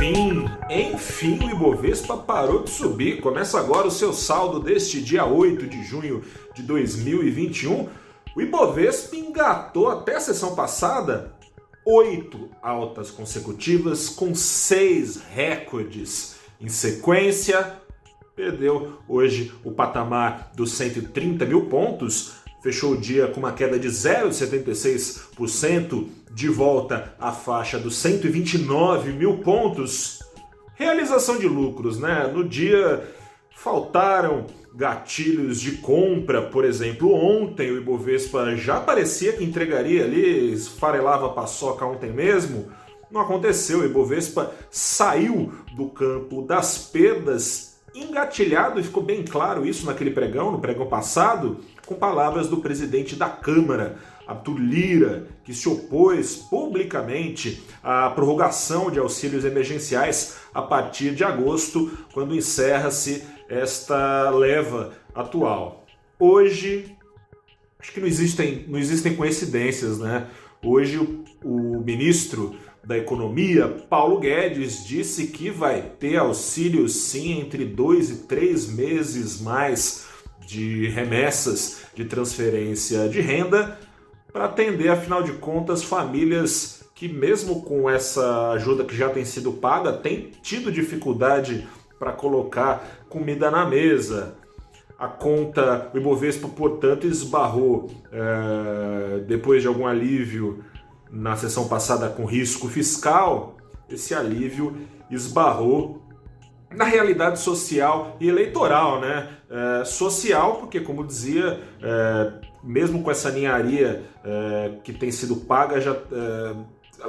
Enfim, enfim o Ibovespa parou de subir. Começa agora o seu saldo deste dia 8 de junho de 2021. O Ibovespa engatou até a sessão passada oito altas consecutivas com seis recordes em sequência. Perdeu hoje o patamar dos 130 mil pontos, fechou o dia com uma queda de 0,76%, de volta à faixa dos 129 mil pontos. Realização de lucros, né? No dia faltaram gatilhos de compra, por exemplo, ontem o Ibovespa já parecia que entregaria ali, esfarelava a paçoca ontem mesmo. Não aconteceu, o Ibovespa saiu do campo das perdas engatilhado, e ficou bem claro isso naquele pregão, no pregão passado, com palavras do presidente da Câmara, Arthur Lira, que se opôs publicamente à prorrogação de auxílios emergenciais a partir de agosto, quando encerra-se esta leva atual. Hoje, acho que não existem, não existem coincidências, né? Hoje o, o ministro da Economia, Paulo Guedes, disse que vai ter auxílio sim entre dois e três meses mais de remessas de transferência de renda para atender, afinal de contas, famílias que, mesmo com essa ajuda que já tem sido paga, têm tido dificuldade para colocar comida na mesa. A conta, o Ibovespa, portanto, esbarrou, é, depois de algum alívio na sessão passada com risco fiscal, esse alívio esbarrou na realidade social e eleitoral, né? É, social, porque, como dizia, é, mesmo com essa ninharia é, que tem sido paga, já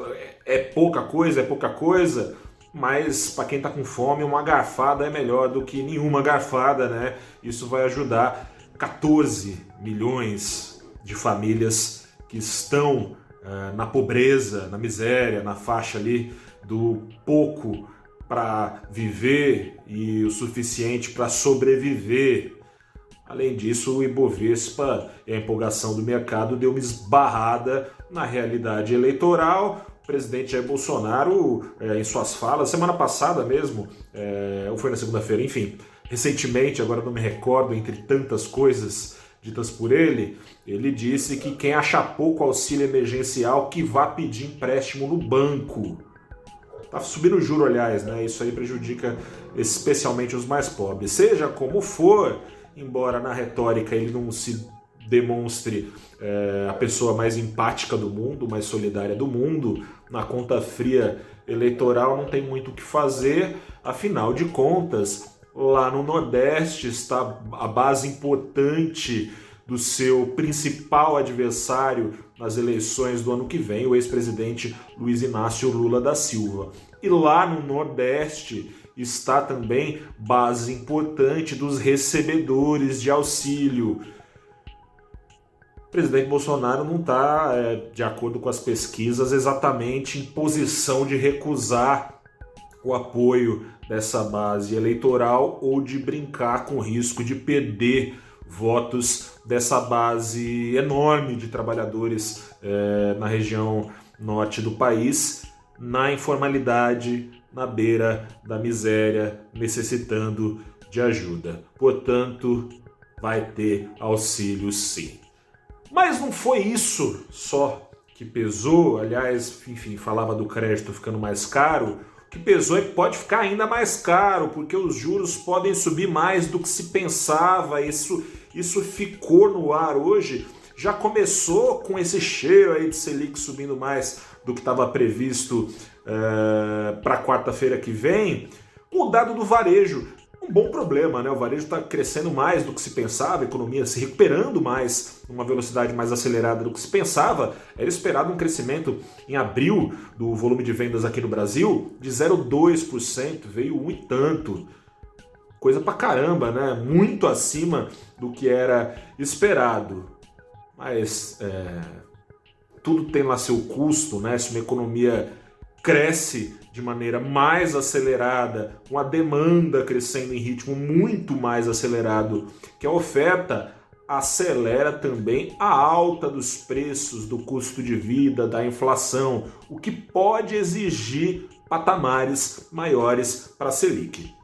é, é pouca coisa, é pouca coisa, mas para quem está com fome, uma garfada é melhor do que nenhuma garfada, né? Isso vai ajudar 14 milhões de famílias que estão uh, na pobreza, na miséria, na faixa ali do pouco para viver e o suficiente para sobreviver. Além disso, o Ibovespa e a empolgação do mercado deu uma esbarrada na realidade eleitoral, o presidente Jair Bolsonaro, é, em suas falas, semana passada mesmo, é, ou foi na segunda-feira, enfim, recentemente, agora não me recordo, entre tantas coisas ditas por ele, ele disse que quem acha pouco auxílio emergencial que vá pedir empréstimo no banco. Tá subindo o juro, aliás, né? Isso aí prejudica especialmente os mais pobres. Seja como for, embora na retórica ele não se demonstre é, a pessoa mais empática do mundo, mais solidária do mundo, na conta fria eleitoral não tem muito o que fazer, afinal de contas, lá no Nordeste está a base importante do seu principal adversário nas eleições do ano que vem, o ex-presidente Luiz Inácio Lula da Silva. E lá no Nordeste está também base importante dos recebedores de auxílio o presidente Bolsonaro não está, é, de acordo com as pesquisas, exatamente em posição de recusar o apoio dessa base eleitoral ou de brincar com o risco de perder votos dessa base enorme de trabalhadores é, na região norte do país, na informalidade, na beira da miséria, necessitando de ajuda. Portanto, vai ter auxílio sim. Mas não foi isso só que pesou, aliás, enfim, falava do crédito ficando mais caro. Que pesou que pode ficar ainda mais caro, porque os juros podem subir mais do que se pensava. Isso, isso ficou no ar hoje. Já começou com esse cheiro aí de Selic subindo mais do que estava previsto é, para quarta-feira que vem. O dado do varejo bom problema, né? O varejo está crescendo mais do que se pensava, a economia se recuperando mais, numa velocidade mais acelerada do que se pensava. Era esperado um crescimento em abril do volume de vendas aqui no Brasil de 0,2%, veio um e tanto. Coisa pra caramba, né? Muito acima do que era esperado. Mas é, tudo tem lá seu custo, né? Se uma economia cresce de maneira mais acelerada, com a demanda crescendo em ritmo muito mais acelerado que a oferta, acelera também a alta dos preços, do custo de vida, da inflação, o que pode exigir patamares maiores para a Selic.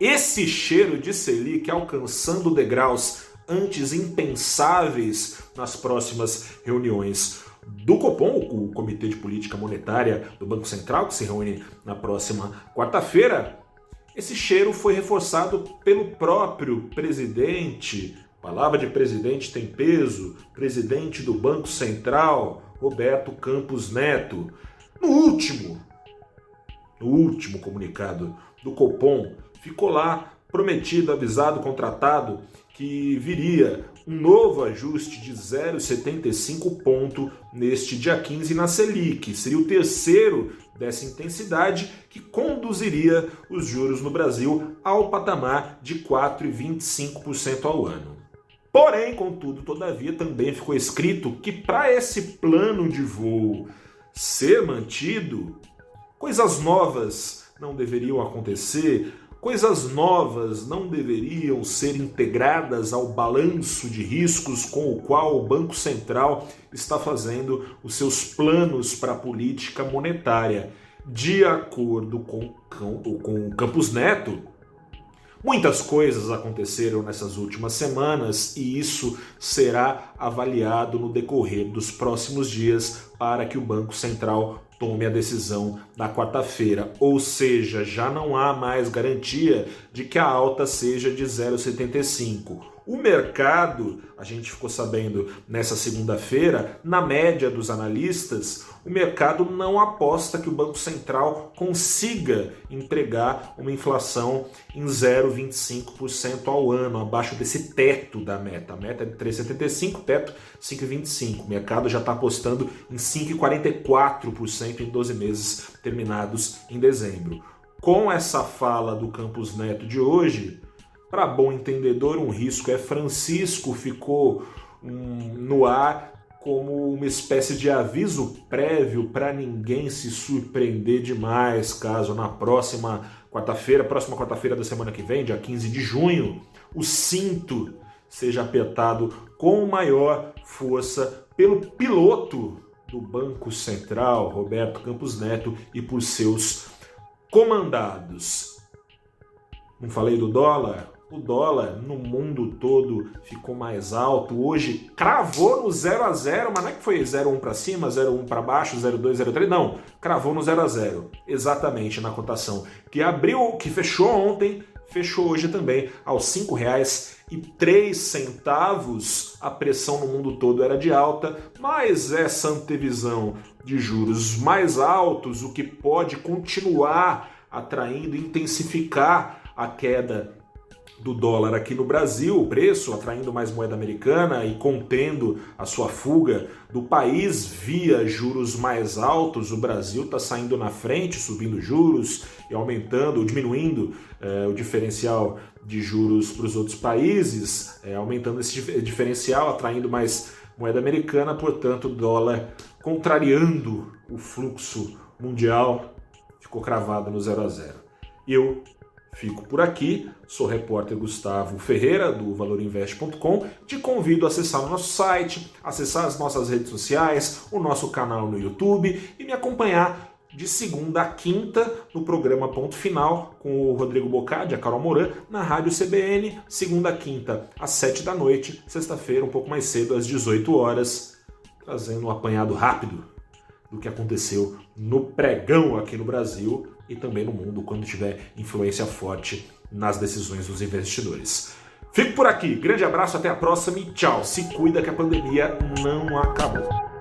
Esse cheiro de Selic alcançando degraus antes impensáveis nas próximas reuniões do Copom, o Comitê de Política Monetária do Banco Central, que se reúne na próxima quarta-feira, esse cheiro foi reforçado pelo próprio presidente. Palavra de presidente tem peso. Presidente do Banco Central, Roberto Campos Neto. No último, no último comunicado do Copom, ficou lá prometido, avisado, contratado que viria um novo ajuste de 0,75 ponto neste dia 15 na Selic. Seria o terceiro dessa intensidade que conduziria os juros no Brasil ao patamar de 4,25% ao ano. Porém, contudo, todavia, também ficou escrito que para esse plano de voo ser mantido, coisas novas não deveriam acontecer, Coisas novas não deveriam ser integradas ao balanço de riscos com o qual o Banco Central está fazendo os seus planos para a política monetária. De acordo com, com, o Campos Neto, Muitas coisas aconteceram nessas últimas semanas e isso será avaliado no decorrer dos próximos dias para que o Banco Central tome a decisão na quarta-feira. Ou seja, já não há mais garantia de que a alta seja de 0,75. O mercado, a gente ficou sabendo nessa segunda-feira, na média dos analistas, o mercado não aposta que o Banco Central consiga entregar uma inflação em 0,25% ao ano, abaixo desse teto da meta. A meta é de 3,75, teto 5,25. O mercado já está apostando em 5,44% em 12 meses terminados em dezembro. Com essa fala do Campos Neto de hoje, para bom entendedor, um risco é Francisco ficou um, no ar como uma espécie de aviso prévio para ninguém se surpreender demais caso na próxima quarta-feira, próxima quarta-feira da semana que vem, dia 15 de junho, o cinto seja apertado com maior força pelo piloto do Banco Central, Roberto Campos Neto, e por seus comandados. Não falei do dólar? O dólar no mundo todo ficou mais alto. Hoje cravou no 0 a 0, mas não é que foi 0,1 para cima, 0,1 para baixo, 0,2, 0,3, não. Cravou no 0 a 0. Exatamente na cotação que abriu, que fechou ontem, fechou hoje também aos R$ 5,03. A pressão no mundo todo era de alta, mas essa antevisão de juros mais altos, o que pode continuar atraindo, intensificar a queda do dólar aqui no Brasil, o preço atraindo mais moeda americana e contendo a sua fuga do país via juros mais altos. O Brasil está saindo na frente, subindo juros e aumentando, diminuindo é, o diferencial de juros para os outros países, é, aumentando esse diferencial, atraindo mais moeda americana, portanto, o dólar contrariando o fluxo mundial ficou cravado no 0 a 0. Eu Fico por aqui, sou o repórter Gustavo Ferreira do valorinvest.com. Te convido a acessar o nosso site, acessar as nossas redes sociais, o nosso canal no YouTube e me acompanhar de segunda a quinta no programa Ponto Final com o Rodrigo Bocardi, a Carol Moran, na Rádio CBN, segunda a quinta às sete da noite, sexta-feira um pouco mais cedo às 18 horas, trazendo um apanhado rápido do que aconteceu no pregão aqui no Brasil e também no mundo quando tiver influência forte nas decisões dos investidores. Fico por aqui, grande abraço, até a próxima e tchau. Se cuida que a pandemia não acabou.